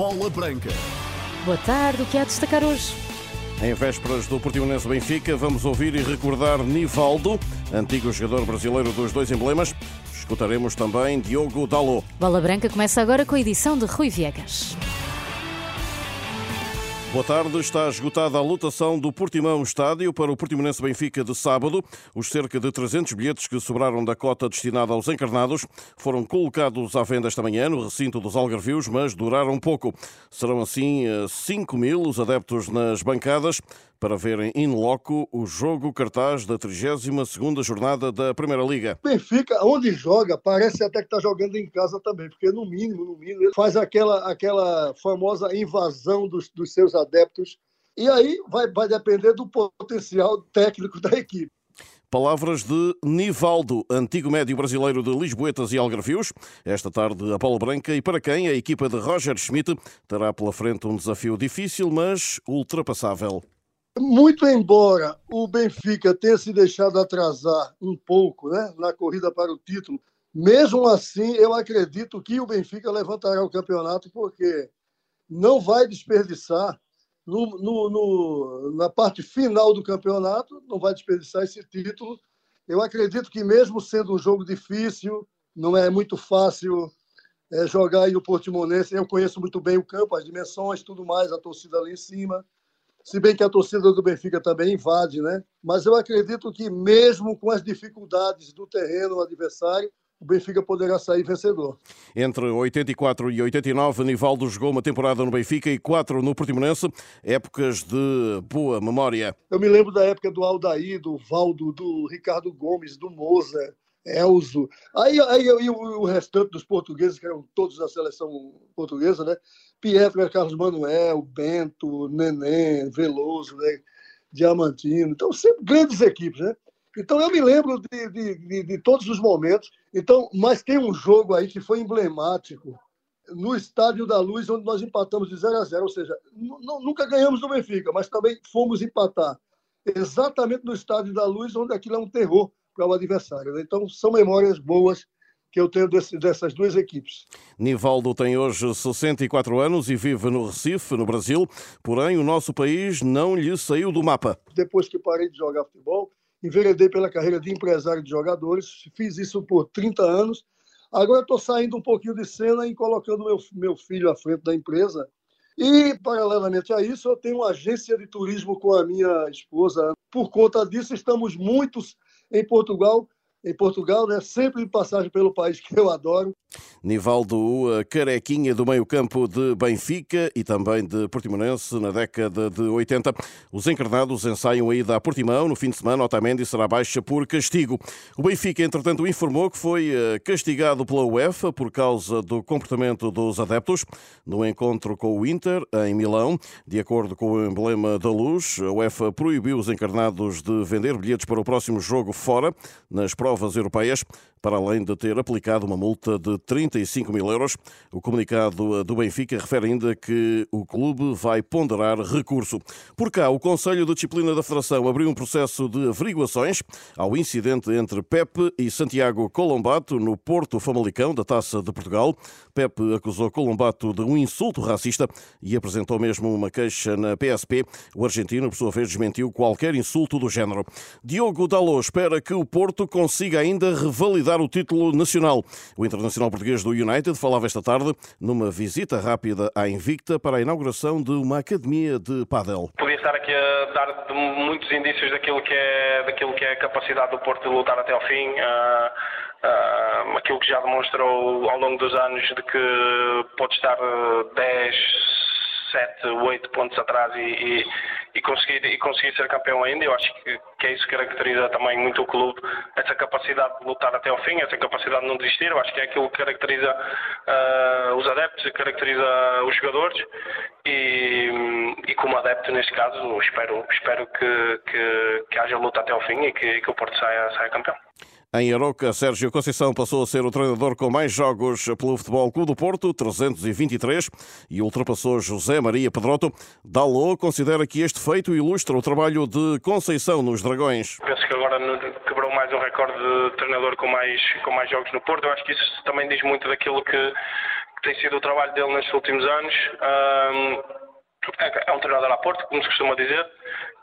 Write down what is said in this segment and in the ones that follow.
Bola Branca. Boa tarde, o que há a destacar hoje? Em vésperas do Portimonense Benfica, vamos ouvir e recordar Nivaldo, antigo jogador brasileiro dos dois emblemas. Escutaremos também Diogo Dalot. Bola Branca começa agora com a edição de Rui Viegas. Boa tarde. Está esgotada a lotação do Portimão Estádio para o Portimonense Benfica de sábado. Os cerca de 300 bilhetes que sobraram da cota destinada aos encarnados foram colocados à venda esta manhã no recinto dos Algarvios, mas duraram pouco. Serão assim 5 mil os adeptos nas bancadas para verem in loco o jogo cartaz da 32ª jornada da Primeira Liga. Benfica, onde joga, parece até que está jogando em casa também, porque no mínimo, no mínimo, ele faz aquela, aquela famosa invasão dos, dos seus adeptos e aí vai, vai depender do potencial técnico da equipe. Palavras de Nivaldo, antigo médio brasileiro de Lisboetas e Algarvios. Esta tarde a Bola Branca e para quem a equipa de Roger Schmidt terá pela frente um desafio difícil, mas ultrapassável. Muito embora o Benfica tenha se deixado atrasar um pouco né, na corrida para o título, mesmo assim eu acredito que o Benfica levantará o campeonato porque não vai desperdiçar no, no, no, na parte final do campeonato, não vai desperdiçar esse título. Eu acredito que mesmo sendo um jogo difícil, não é muito fácil é, jogar aí no Portimonense. Eu conheço muito bem o campo, as dimensões, tudo mais, a torcida ali em cima se bem que a torcida do Benfica também invade, né? Mas eu acredito que mesmo com as dificuldades do terreno adversário, o Benfica poderá sair vencedor. Entre 84 e 89, Nivaldo jogou uma temporada no Benfica e quatro no Portimonense, épocas de boa memória. Eu me lembro da época do Aldair, do Valdo, do Ricardo Gomes, do Moza, Elzo. Aí, aí, aí o, o restante dos portugueses, que eram todos da seleção portuguesa, né? Pietro, Carlos Manuel, Bento, Neném, Veloso, né? Diamantino. Então, sempre grandes equipes, né? Então, eu me lembro de, de, de, de, todos os momentos. Então, mas tem um jogo aí que foi emblemático no Estádio da Luz, onde nós empatamos de 0 a 0. Ou seja, nunca ganhamos do Benfica, mas também fomos empatar exatamente no Estádio da Luz, onde aquilo é um terror para o adversário. Né? Então, são memórias boas que eu tenho desse, dessas duas equipes. Nivaldo tem hoje 64 anos e vive no Recife, no Brasil, porém o nosso país não lhe saiu do mapa. Depois que parei de jogar futebol, enveredei pela carreira de empresário de jogadores, fiz isso por 30 anos. Agora estou saindo um pouquinho de cena e colocando meu, meu filho à frente da empresa. E, paralelamente a isso, eu tenho uma agência de turismo com a minha esposa. Por conta disso, estamos muitos em Portugal em Portugal, né? sempre em passagem pelo país que eu adoro. Nivaldo Carequinha do meio-campo de Benfica e também de Portimonense na década de 80. Os encarnados ensaiam a ida a Portimão. No fim de semana, Otamendi será baixa por castigo. O Benfica, entretanto, informou que foi eh, castigado pela UEFA por causa do comportamento dos adeptos no encontro com o Inter, em Milão. De acordo com o emblema da luz, a UEFA proibiu os encarnados de vender bilhetes para o próximo jogo fora, nas provas europeias, para além de ter aplicado uma multa de 35 mil euros. O comunicado do Benfica refere ainda que o clube vai ponderar recurso. Por cá, o Conselho de Disciplina da Federação abriu um processo de averiguações ao incidente entre Pepe e Santiago Colombato no Porto Famalicão da Taça de Portugal. Pepe acusou Colombato de um insulto racista e apresentou mesmo uma queixa na PSP. O argentino, por sua vez, desmentiu qualquer insulto do género. Diogo Dalot espera que o Porto consiga ainda revalidar o título nacional. O internacional português do United falava esta tarde numa visita rápida à Invicta para a inauguração de uma academia de pádel. Podia estar aqui a dar muitos indícios daquilo que é, daquilo que é a capacidade do Porto de lutar até ao fim. Uh, uh, aquilo que já demonstrou ao longo dos anos de que pode estar 10, 7, 8 pontos atrás e, e e conseguir, e conseguir ser campeão ainda. Eu acho que, que é isso que caracteriza também muito o clube, essa capacidade de lutar até ao fim, essa capacidade de não desistir. Eu acho que é aquilo que caracteriza uh, os adeptos, caracteriza os jogadores e, e como adepto neste caso espero, espero que, que, que haja luta até ao fim e que, que o Porto saia, saia campeão. Em Aroca, Sérgio Conceição passou a ser o treinador com mais jogos pelo Futebol Clube do Porto, 323, e ultrapassou José Maria Pedroto. Dalô considera que este feito ilustra o trabalho de Conceição nos Dragões. Penso que agora quebrou mais um recorde de treinador com mais, com mais jogos no Porto. Eu acho que isso também diz muito daquilo que tem sido o trabalho dele nestes últimos anos. É, é um treinador à porta, como se costuma dizer,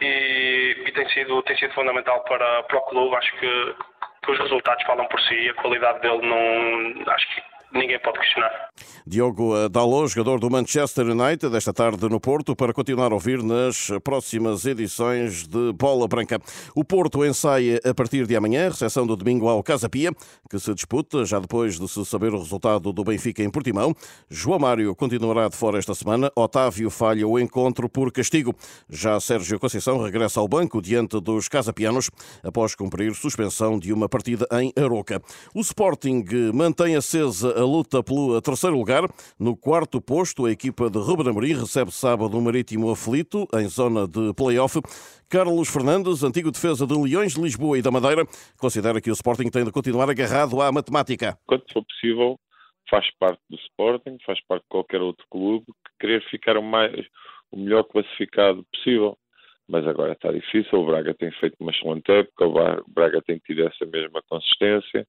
e, e, tem, sido, tem sido fundamental para, para o clube. Acho que, que os resultados falam por si e a qualidade dele não. Acho que ninguém pode questionar. Diogo Dalot, jogador do Manchester United, esta tarde no Porto, para continuar a ouvir nas próximas edições de Bola Branca. O Porto ensaia a partir de amanhã, recepção do domingo ao Casa Pia, que se disputa já depois de se saber o resultado do Benfica em Portimão. João Mário continuará de fora esta semana. Otávio falha o encontro por castigo. Já Sérgio Conceição regressa ao banco diante dos Casapianos após cumprir suspensão de uma partida em Aroca. O Sporting mantém acesa a luta pelo terceiro lugar. No quarto posto, a equipa de Ruben Amorim recebe sábado um Marítimo aflito, em zona de play-off. Carlos Fernandes, antigo defesa de Leões de Lisboa e da Madeira, considera que o Sporting tem de continuar agarrado à matemática. Quando for possível, faz parte do Sporting, faz parte de qualquer outro clube, que querer ficar o, mais, o melhor classificado possível. Mas agora está difícil, o Braga tem feito uma excelente época, o Braga tem tido essa mesma consistência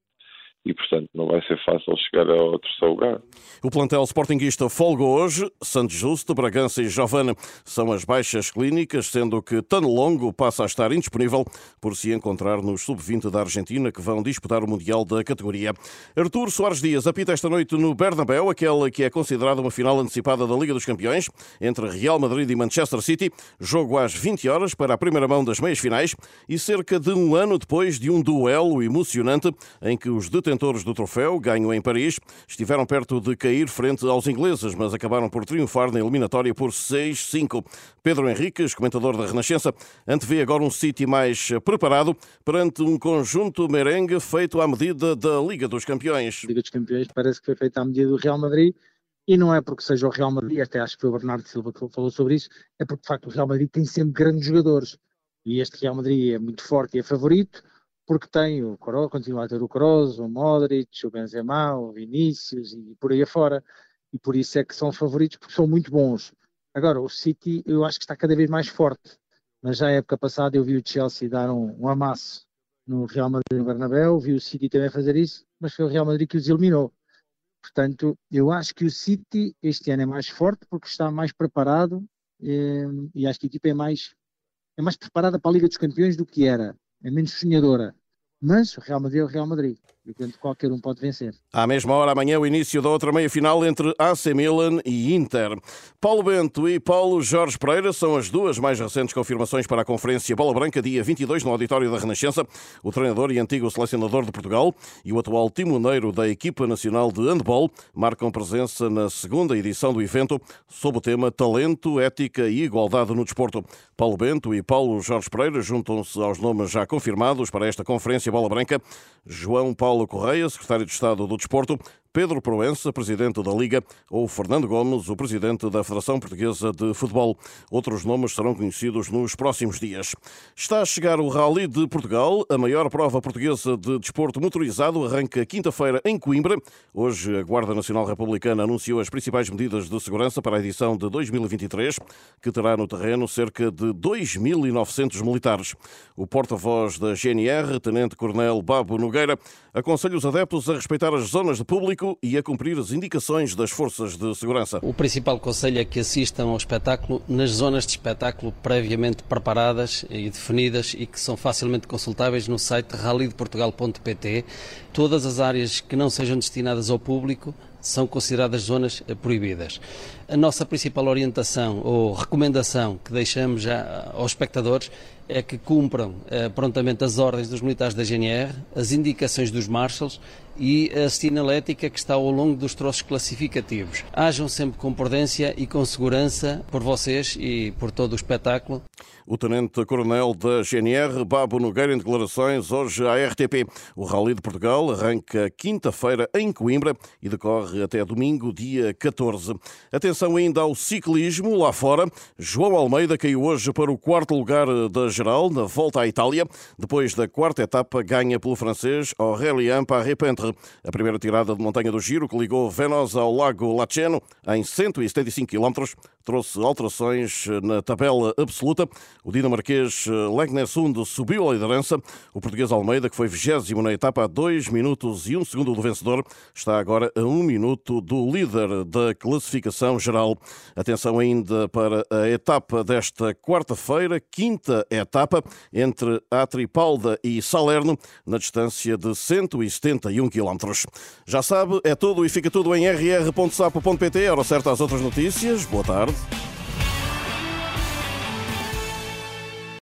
e, portanto, não vai ser fácil chegar ao terceiro lugar. O plantel sportinguista folga hoje. Santos Justo, Bragança e Giovana são as baixas clínicas, sendo que Tano Longo passa a estar indisponível por se encontrar nos sub-20 da Argentina que vão disputar o Mundial da categoria. Artur Soares Dias apita esta noite no Bernabéu, aquela que é considerada uma final antecipada da Liga dos Campeões entre Real Madrid e Manchester City. Jogo às 20 horas para a primeira mão das meias finais e cerca de um ano depois de um duelo emocionante em que os detentores detentores do troféu, ganho em Paris, estiveram perto de cair frente aos ingleses, mas acabaram por triunfar na eliminatória por 6-5. Pedro Henriques, comentador da Renascença, antevê agora um City mais preparado perante um conjunto merengue feito à medida da Liga dos Campeões. A Liga dos Campeões parece que foi feita à medida do Real Madrid e não é porque seja o Real Madrid, até acho que foi o Bernardo Silva que falou sobre isso, é porque de facto o Real Madrid tem sempre grandes jogadores e este Real Madrid é muito forte e é favorito porque tem o Kroos, continua a ter o Kroos, o Modric, o Benzema, o Vinícius e por aí afora, e por isso é que são favoritos, porque são muito bons. Agora, o City eu acho que está cada vez mais forte, mas já a época passada eu vi o Chelsea dar um, um amasso no Real Madrid no Bernabéu, vi o City também fazer isso, mas foi o Real Madrid que os eliminou. Portanto, eu acho que o City este ano é mais forte porque está mais preparado e, eh, e acho que a equipa é mais, é mais preparada para a Liga dos Campeões do que era é menos sonhadora. Mas Real Madrid é o Real Madrid. Portanto, qualquer um pode vencer. À mesma hora, amanhã, o início da outra meia-final entre AC Milan e Inter. Paulo Bento e Paulo Jorge Pereira são as duas mais recentes confirmações para a Conferência Bola Branca, dia 22, no Auditório da Renascença. O treinador e antigo selecionador de Portugal e o atual timoneiro da Equipa Nacional de Handball marcam presença na segunda edição do evento, sob o tema Talento, Ética e Igualdade no Desporto. Paulo Bento e Paulo Jorge Pereira juntam-se aos nomes já confirmados para esta Conferência Bola Branca. João Paulo Paulo Correia, secretário de Estado do Desporto, Pedro Proença, presidente da Liga, ou Fernando Gomes, o presidente da Federação Portuguesa de Futebol. Outros nomes serão conhecidos nos próximos dias. Está a chegar o Rally de Portugal, a maior prova portuguesa de desporto motorizado, arranca quinta-feira em Coimbra. Hoje, a Guarda Nacional Republicana anunciou as principais medidas de segurança para a edição de 2023, que terá no terreno cerca de 2.900 militares. O porta-voz da GNR, Tenente Coronel Babo Nogueira, aconselha os adeptos a respeitar as zonas de público público e a cumprir as indicações das forças de segurança. O principal conselho é que assistam ao espetáculo nas zonas de espetáculo previamente preparadas e definidas e que são facilmente consultáveis no site rallydeportugal.pt. Todas as áreas que não sejam destinadas ao público são consideradas zonas proibidas. A nossa principal orientação ou recomendação que deixamos já aos espectadores é que cumpram eh, prontamente as ordens dos militares da GNR, as indicações dos marshals e a sinalética que está ao longo dos troços classificativos. Hajam sempre com prudência e com segurança por vocês e por todo o espetáculo. O Tenente-Coronel da GNR, Babo Nogueira, em declarações hoje à RTP. O Rally de Portugal arranca quinta-feira em Coimbra e decorre até domingo, dia 14. Atenção ainda ao ciclismo lá fora. João Almeida caiu hoje para o quarto lugar da geral na volta à Itália. Depois da quarta etapa, ganha pelo francês Aurélien Paré-Pentre. A primeira tirada de montanha do giro que ligou Venosa ao Lago Laceno em 175 km trouxe alterações na tabela absoluta. O dinamarquês Legnesund subiu à liderança. O português Almeida, que foi vigésimo na etapa a 2 minutos e 1 segundo do vencedor, está agora a 1 minuto do líder da classificação geral. Atenção ainda para a etapa desta quarta-feira, quinta etapa, entre Atripalda e Salerno, na distância de 171 km. Já sabe, é tudo e fica tudo em rr.sapo.pt. Hora certa às outras notícias. Boa tarde. guys.